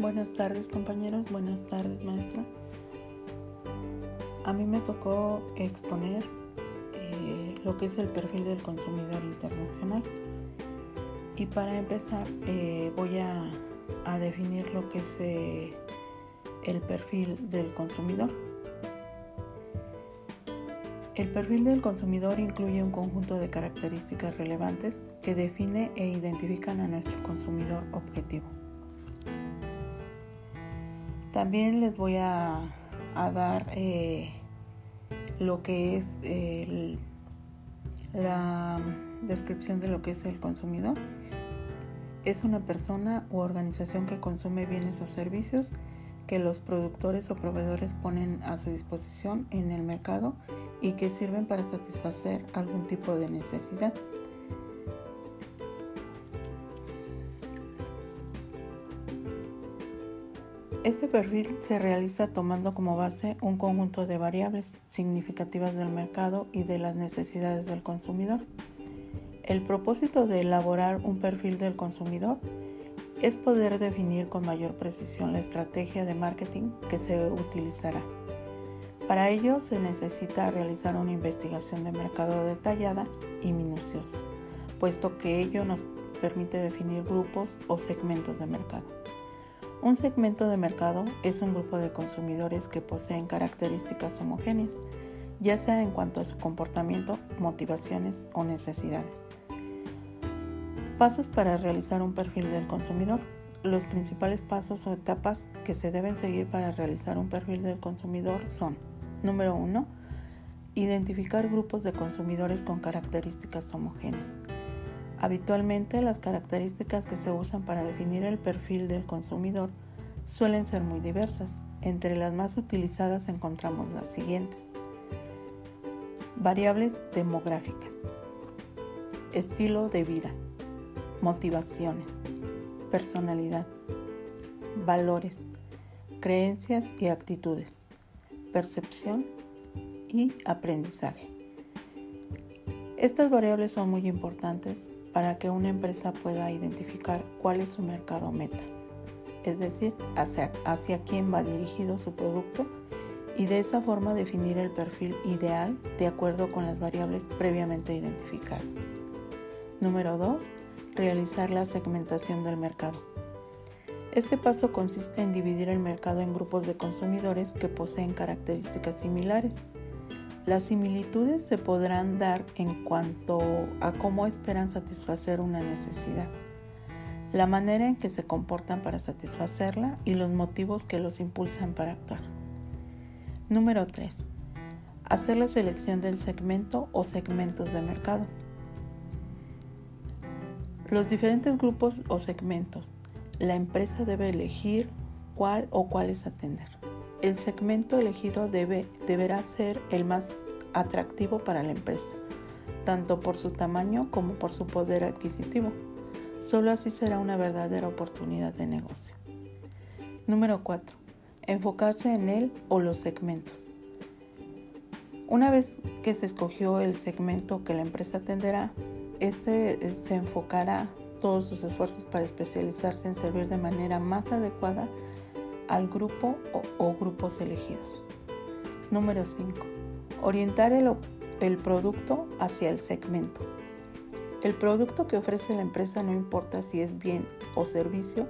Buenas tardes compañeros, buenas tardes maestra. A mí me tocó exponer eh, lo que es el perfil del consumidor internacional. Y para empezar eh, voy a, definir lo que es eh, el perfil del consumidor. El perfil del consumidor incluye un conjunto de características relevantes que define e identifican a nuestro consumidor objetivo. También les voy a, dar eh, lo que es la descripción de lo que es el consumidor. Es una persona u organización que consume bienes o servicios que los productores o proveedores ponen a su disposición en el mercado y que sirven para satisfacer algún tipo de necesidad. Este perfil se realiza tomando como base un conjunto de variables significativas del mercado y de las necesidades del consumidor. El propósito de elaborar un perfil del consumidor es poder definir con mayor precisión la estrategia de marketing que se utilizará. Para ello se necesita realizar una investigación de mercado detallada y minuciosa, puesto que ello nos permite definir grupos o segmentos de mercado. Un segmento de mercado es un grupo de consumidores que poseen características homogéneas, ya sea en cuanto a su comportamiento, motivaciones o necesidades. Pasos para realizar un perfil del consumidor. Los principales pasos o etapas que se deben seguir para realizar un perfil del consumidor son Número 1. Identificar grupos de consumidores con características homogéneas. Habitualmente las características que se usan para definir el perfil del consumidor suelen ser muy diversas. Entre las más utilizadas encontramos las siguientes. Variables demográficas. Estilo de vida. Motivaciones. Personalidad. Valores. Creencias y actitudes. Percepción y aprendizaje. Estas variables son muy importantes para que una empresa pueda identificar cuál es su mercado meta, es decir, hacia, hacia quién va dirigido su producto y de esa forma definir el perfil ideal de acuerdo con las variables previamente identificadas. Número 2. Realizar la segmentación del mercado. Este paso consiste en dividir el mercado en grupos de consumidores que poseen características similares las similitudes se podrán dar en cuanto a cómo esperan satisfacer una necesidad, la manera en que se comportan para satisfacerla y los motivos que los impulsan para actuar. Número 3. Hacer la selección del segmento o segmentos de mercado. Los diferentes grupos o segmentos. La empresa debe elegir cuál o cuáles atender. El segmento elegido debe, deberá ser el más atractivo para la empresa, tanto por su tamaño como por su poder adquisitivo. Solo así será una verdadera oportunidad de negocio. Número 4. Enfocarse en él o los segmentos. Una vez que se escogió el segmento que la empresa atenderá, este se enfocará todos sus esfuerzos para especializarse en servir de manera más adecuada al grupo o, grupos elegidos. Número 5. Orientar el, el producto hacia el segmento. El producto que ofrece la empresa, no importa si es bien o servicio,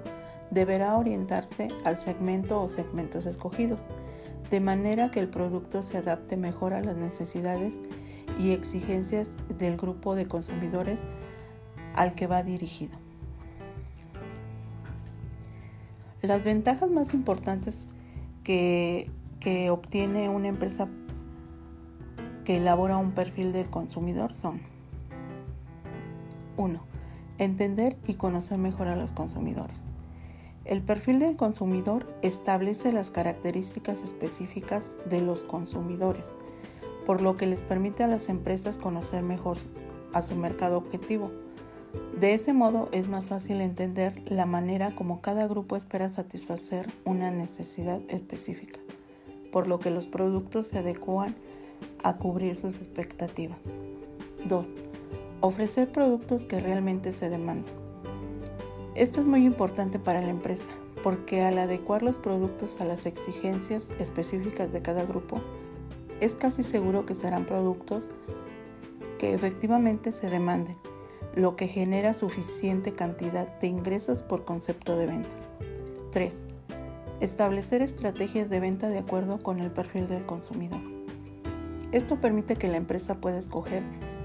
deberá orientarse al segmento o segmentos escogidos, de manera que el producto se adapte mejor a las necesidades y exigencias del grupo de consumidores al que va dirigido. Las ventajas más importantes que, obtiene una empresa que elabora un perfil del consumidor son 1. Entender y conocer mejor a los consumidores. El perfil del consumidor establece las características específicas de los consumidores, por lo que les permite a las empresas conocer mejor a su mercado objetivo de ese modo es más fácil entender la manera como cada grupo espera satisfacer una necesidad específica, por lo que los productos se adecuan a cubrir sus expectativas. 2. Ofrecer productos que realmente se demandan. Esto es muy importante para la empresa, porque al adecuar los productos a las exigencias específicas de cada grupo, es casi seguro que serán productos que efectivamente se demanden, lo que genera suficiente cantidad de ingresos por concepto de ventas. 3. Establecer estrategias de venta de acuerdo con el perfil del consumidor. Esto permite que la empresa pueda escoger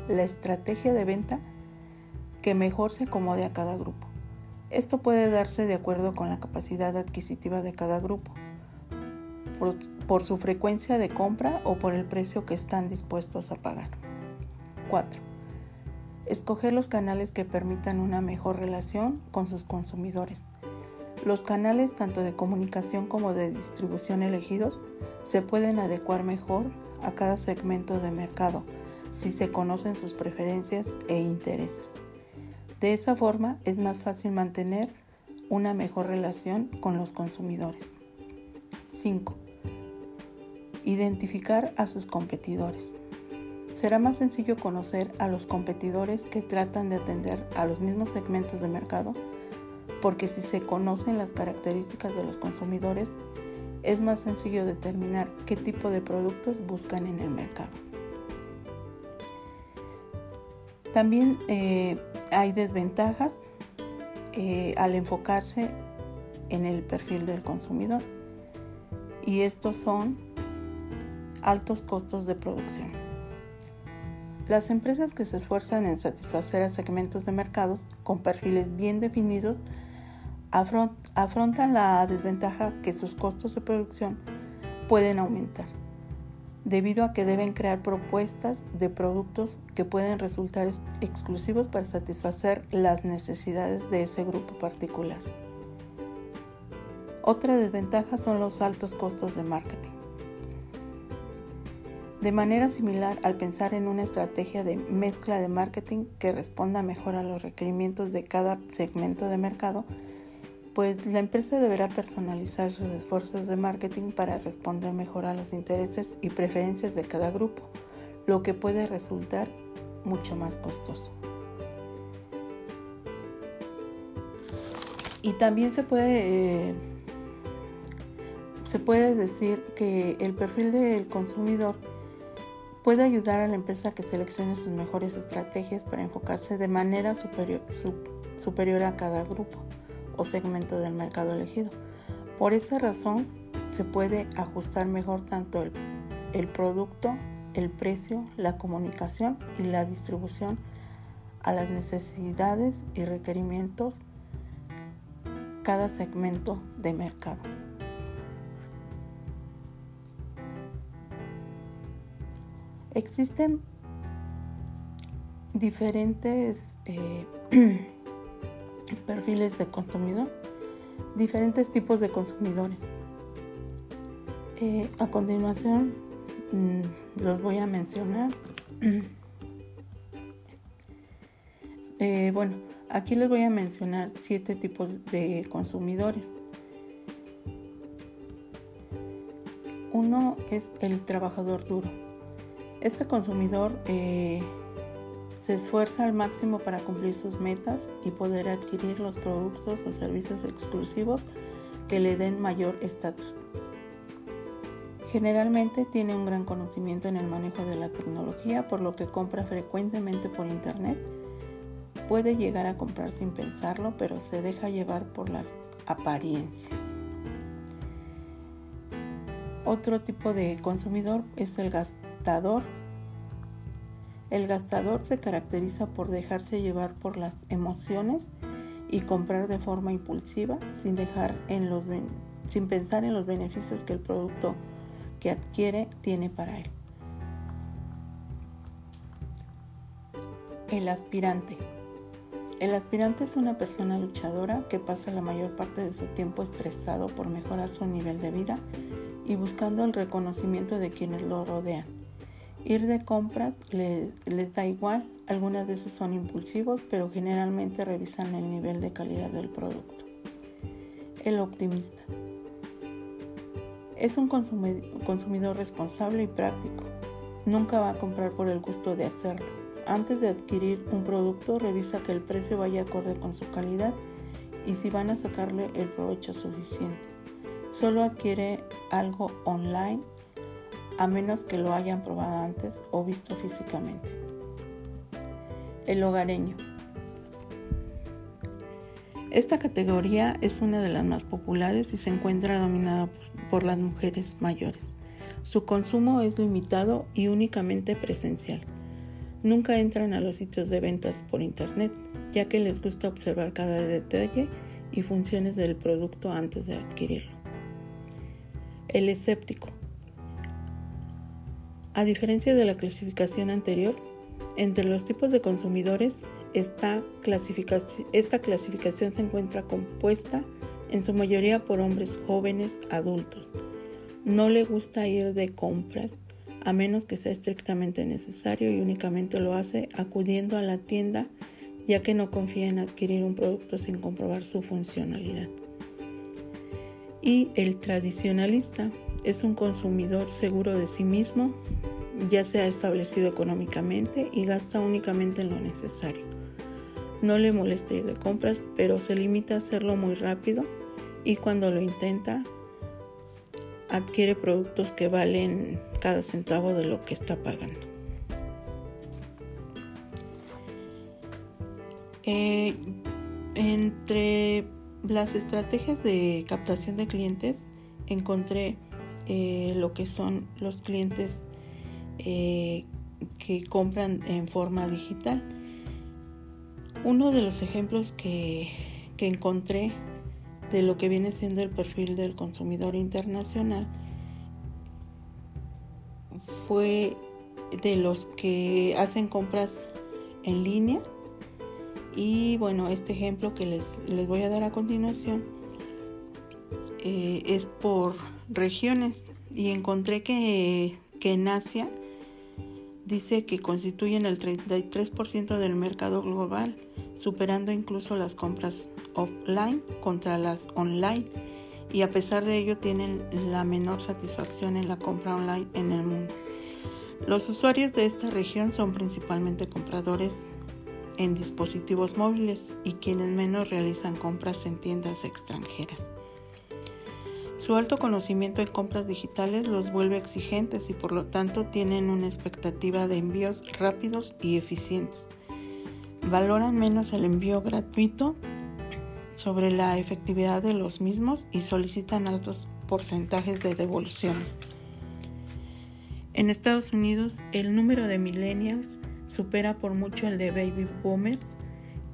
la estrategia de venta que mejor se acomode a cada grupo. Esto puede darse de acuerdo con la capacidad adquisitiva de cada grupo, por, su frecuencia de compra o por el precio que están dispuestos a pagar. 4. Escoger los canales que permitan una mejor relación con sus consumidores. Los canales tanto de comunicación como de distribución elegidos se pueden adecuar mejor a cada segmento de mercado si se conocen sus preferencias e intereses. De esa forma es más fácil mantener una mejor relación con los consumidores. 5. Identificar a sus competidores. Será más sencillo conocer a los competidores que tratan de atender a los mismos segmentos de mercado, porque si se conocen las características de los consumidores, es más sencillo determinar qué tipo de productos buscan en el mercado. También eh, hay desventajas eh, al enfocarse en el perfil del consumidor y estos son altos costos de producción. Las empresas que se esfuerzan en satisfacer a segmentos de mercados con perfiles bien definidos afrontan la desventaja que sus costos de producción pueden aumentar debido a que deben crear propuestas de productos que pueden resultar exclusivos para satisfacer las necesidades de ese grupo particular. Otra desventaja son los altos costos de marketing. De manera similar al pensar en una estrategia de mezcla de marketing que responda mejor a los requerimientos de cada segmento de mercado, pues la empresa deberá personalizar sus esfuerzos de marketing para responder mejor a los intereses y preferencias de cada grupo, lo que puede resultar mucho más costoso. Y también se puede, eh, se puede decir que el perfil del consumidor puede ayudar a la empresa a que seleccione sus mejores estrategias para enfocarse de manera superior, a cada grupo o segmento del mercado elegido. Por esa razón, se puede ajustar mejor tanto el, el producto, el precio, la comunicación y la distribución a las necesidades y requerimientos cada segmento de mercado. Existen diferentes eh, perfiles de consumidor, diferentes tipos de consumidores. Eh, a continuación mm, los voy a mencionar. Eh, bueno, aquí les voy a mencionar siete tipos de consumidores. Uno es el trabajador duro. Este consumidor eh, se esfuerza al máximo para cumplir sus metas y poder adquirir los productos o servicios exclusivos que le den mayor estatus. Generalmente tiene un gran conocimiento en el manejo de la tecnología, por lo que compra frecuentemente por internet. Puede llegar a comprar sin pensarlo, pero se deja llevar por las apariencias. Otro tipo de consumidor es el el gastador se caracteriza por dejarse llevar por las emociones y comprar de forma impulsiva sin, sin pensar en los beneficios que el producto que adquiere tiene para él. El aspirante. El aspirante es una persona luchadora que pasa la mayor parte de su tiempo estresado por mejorar su nivel de vida y buscando el reconocimiento de quienes lo rodean. Ir de compras les da igual, algunas veces son impulsivos, pero generalmente revisan el nivel de calidad del producto. El optimista. Es un consumidor responsable y práctico. Nunca va a comprar por el gusto de hacerlo. Antes de adquirir un producto, revisa que el precio vaya acorde con su calidad y si van a sacarle el provecho suficiente. Solo adquiere algo online a menos que lo hayan probado antes o visto físicamente. El hogareño. Esta categoría es una de las más populares y se encuentra dominada por las mujeres mayores. Su consumo es limitado y únicamente presencial. Nunca entran a los sitios de ventas por internet, ya que les gusta observar cada detalle y funciones del producto antes de adquirirlo. El escéptico. A diferencia de la clasificación anterior, entre los tipos de consumidores, esta clasificación, se encuentra compuesta en su mayoría por hombres jóvenes adultos. No le gusta ir de compras a menos que sea estrictamente necesario y únicamente lo hace acudiendo a la tienda ya que no confía en adquirir un producto sin comprobar su funcionalidad. Y el tradicionalista es un consumidor seguro de sí mismo, ya se ha establecido económicamente y gasta únicamente en lo necesario. No le molesta ir de compras, pero se limita a hacerlo muy rápido y cuando lo intenta adquiere productos que valen cada centavo de lo que está pagando. Eh, entre las estrategias de captación de clientes encontré eh, lo que son los clientes eh, que compran en forma digital. Uno de los ejemplos que, que encontré de lo que viene siendo el perfil del consumidor internacional fue de los que hacen compras en línea y bueno este ejemplo que les, les voy a dar a continuación eh, es por regiones y encontré que, que en Asia dice que constituyen el 33% del mercado global, superando incluso las compras offline contra las online y a pesar de ello tienen la menor satisfacción en la compra online en el mundo. Los usuarios de esta región son principalmente compradores en dispositivos móviles y quienes menos realizan compras en tiendas extranjeras. Su alto conocimiento en compras digitales los vuelve exigentes y por lo tanto tienen una expectativa de envíos rápidos y eficientes. Valoran menos el envío gratuito sobre la efectividad de los mismos y solicitan altos porcentajes de devoluciones. En Estados Unidos, el número de millennials supera por mucho el de baby boomers,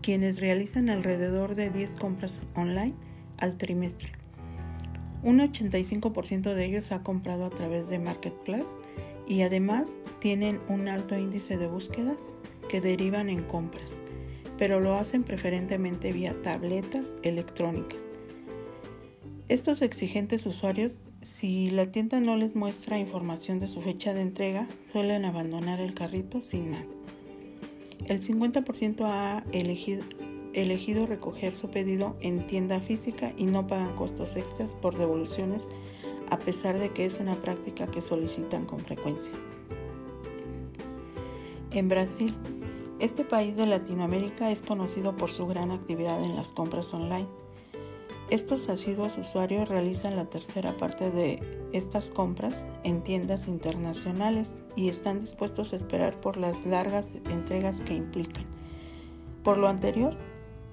quienes realizan alrededor de 10 compras online al trimestre. Un 85% de ellos ha comprado a través de Marketplace y además tienen un alto índice de búsquedas que derivan en compras, pero lo hacen preferentemente vía tabletas electrónicas. Estos exigentes usuarios, si la tienda no les muestra información de su fecha de entrega, suelen abandonar el carrito sin más. El 50% ha elegido, elegido recoger su pedido en tienda física y no pagan costos extras por devoluciones a pesar de que es una práctica que solicitan con frecuencia. En Brasil, este país de Latinoamérica es conocido por su gran actividad en las compras online. Estos asiduos usuarios realizan la tercera parte de estas compras en tiendas internacionales y están dispuestos a esperar por las largas entregas que implican. Por lo anterior,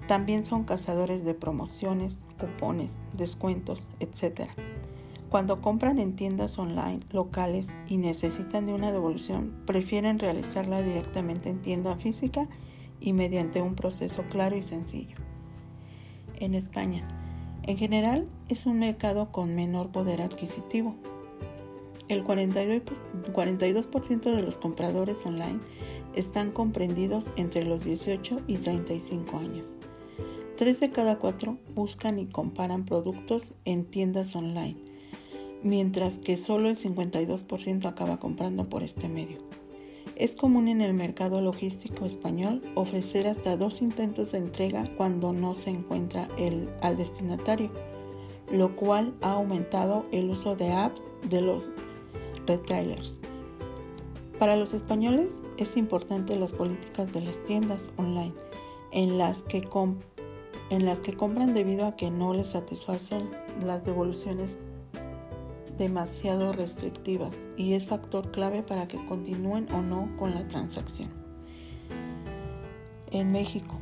también son cazadores de promociones, cupones, descuentos, etc. Cuando compran en tiendas online locales y necesitan de una devolución, prefieren realizarla directamente en tienda física y mediante un proceso claro y sencillo. En España, en general, es un mercado con menor poder adquisitivo. El 42% de los compradores online están comprendidos entre los 18 y 35 años. Tres de cada cuatro buscan y comparan productos en tiendas online, mientras que solo el 52% acaba comprando por este medio. Es común en el mercado logístico español ofrecer hasta dos intentos de entrega cuando no se encuentra el, al destinatario, lo cual ha aumentado el uso de apps de los retailers. Para los españoles es importante las políticas de las tiendas online, en las que en las que compran debido a que no les satisfacen las devoluciones demasiado restrictivas y es factor clave para que continúen o no con la transacción. En México,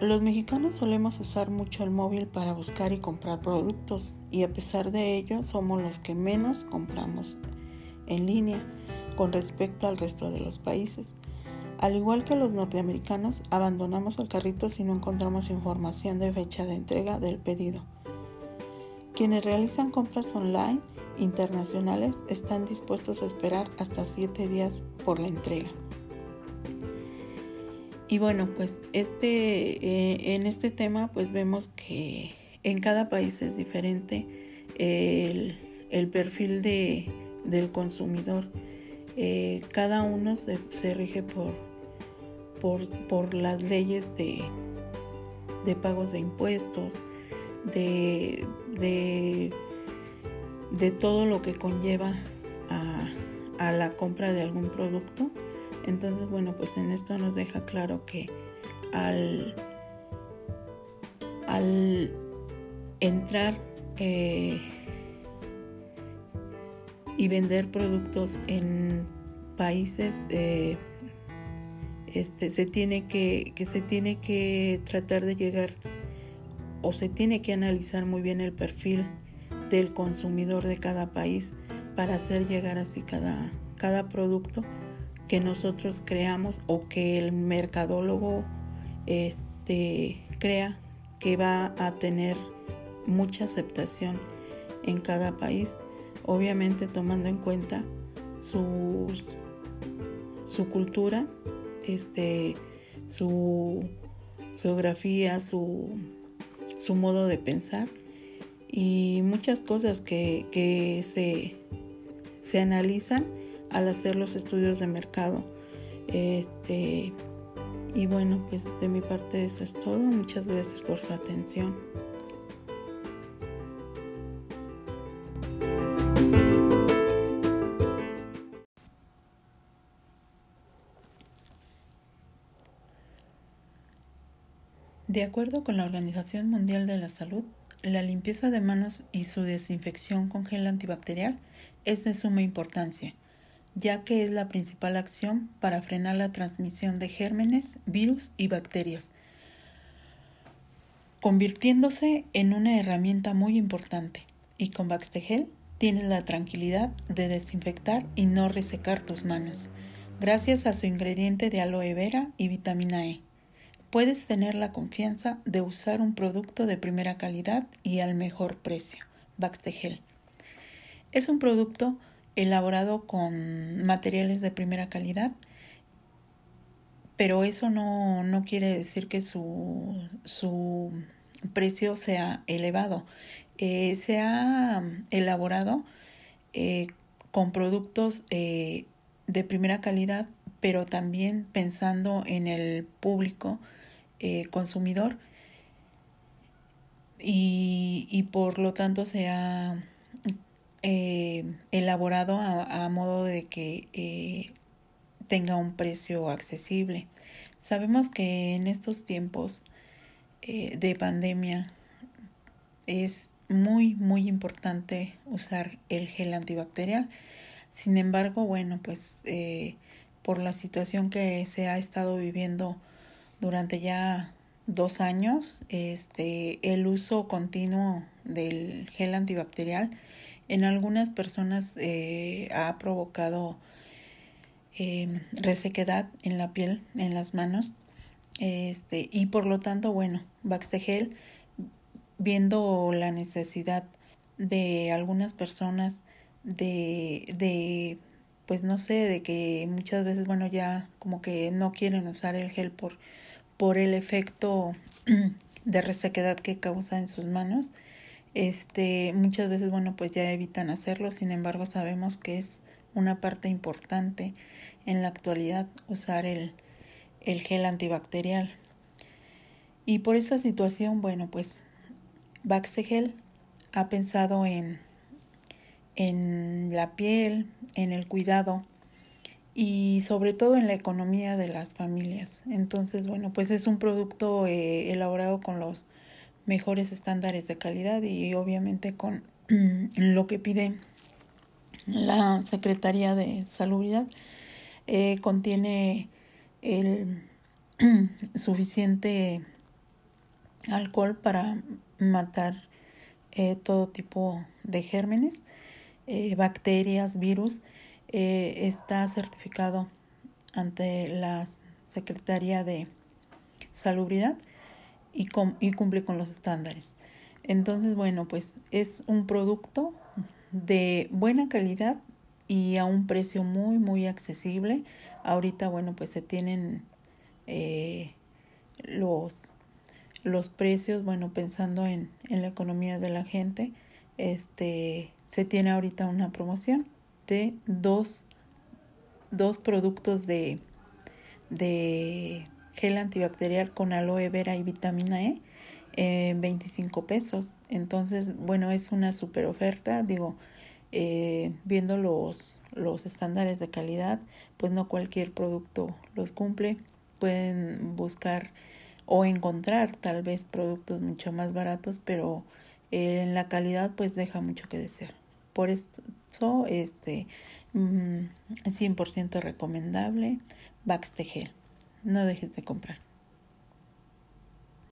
los mexicanos solemos usar mucho el móvil para buscar y comprar productos y a pesar de ello somos los que menos compramos en línea con respecto al resto de los países. Al igual que los norteamericanos, abandonamos el carrito si no encontramos información de fecha de entrega del pedido. Quienes realizan compras online internacionales están dispuestos a esperar hasta 7 días por la entrega. Y bueno, pues este, eh, en este tema pues vemos que en cada país es diferente el, perfil de, del consumidor. Eh, cada uno se, rige por, por, las leyes de, de, pagos de impuestos, de, de, todo lo que conlleva a, a la compra de algún producto. Entonces, bueno, pues en esto nos deja claro que al, al entrar eh, y vender productos en países eh, este, se tiene que, se tiene que tratar de llegar o se tiene que analizar muy bien el perfil del consumidor de cada país para hacer llegar así cada, cada producto que nosotros creamos o que el mercadólogo este, crea que va a tener mucha aceptación en cada país, obviamente tomando en cuenta su, su cultura, este, su geografía, su, su, modo de pensar y muchas cosas que, que se, se analizan al hacer los estudios de mercado. Este, y bueno, pues de mi parte eso es todo. Muchas gracias por su atención. De acuerdo con la Organización Mundial de la Salud, la limpieza de manos y su desinfección con gel antibacterial es de suma importancia ya que es la principal acción para frenar la transmisión de gérmenes, virus y bacterias, convirtiéndose en una herramienta muy importante. Y con Baxtegel tienes la tranquilidad de desinfectar y no resecar tus manos, gracias a su ingrediente de aloe vera y vitamina E. Puedes tener la confianza de usar un producto de primera calidad y al mejor precio. Baxtegel. Es un producto elaborado con materiales de primera calidad, pero eso no, no quiere decir que su, su precio sea elevado. Eh, se ha elaborado eh, con productos eh, de primera calidad, pero también pensando en el público consumidor y, y por lo tanto se ha eh, elaborado a, modo de que eh, tenga un precio accesible. Sabemos que en estos tiempos eh, de pandemia es muy, muy importante usar el gel antibacterial. Sin embargo, bueno, pues por la situación que se ha estado viviendo durante ya dos años, este, el uso continuo del gel antibacterial en algunas personas eh, ha provocado eh, resequedad en la piel, en las manos, este, y por lo tanto, bueno, Baxegel, viendo la necesidad de algunas personas de, de, pues no sé, de que muchas veces, bueno, ya como que no quieren usar el gel por, por el efecto de resequedad que causa en sus manos, este, muchas veces, bueno, pues ya evitan hacerlo, sin embargo, sabemos que es una parte importante en la actualidad usar el, el gel antibacterial. Y por esta situación, bueno, pues Baxegel ha pensado en, en la piel, en el cuidado y sobre todo en la economía de las familias. Entonces, bueno, pues es un producto eh, elaborado con los mejores estándares de calidad y obviamente con lo que pide la Secretaría de Salubridad. Eh, contiene el suficiente alcohol para matar eh, todo tipo de gérmenes, bacterias, virus. Eh, está certificado ante la Secretaría de Salubridad y, cumple con los estándares. Entonces, bueno, pues es un producto de buena calidad y a un precio muy, muy accesible. Ahorita, bueno, pues se tienen los los precios, bueno, pensando en, en la economía de la gente, este, se tiene ahorita una promoción de dos, dos productos de, de gel antibacterial con aloe vera y vitamina E en 25 pesos. Entonces, bueno, es una super oferta, digo, eh, viendo los, los estándares de calidad, pues no cualquier producto los cumple. Pueden buscar o encontrar tal vez productos mucho más baratos, pero eh, en la calidad pues deja mucho que desear. Por eso, este, 100% mm, recomendable Baxtegel. No dejes de comprar.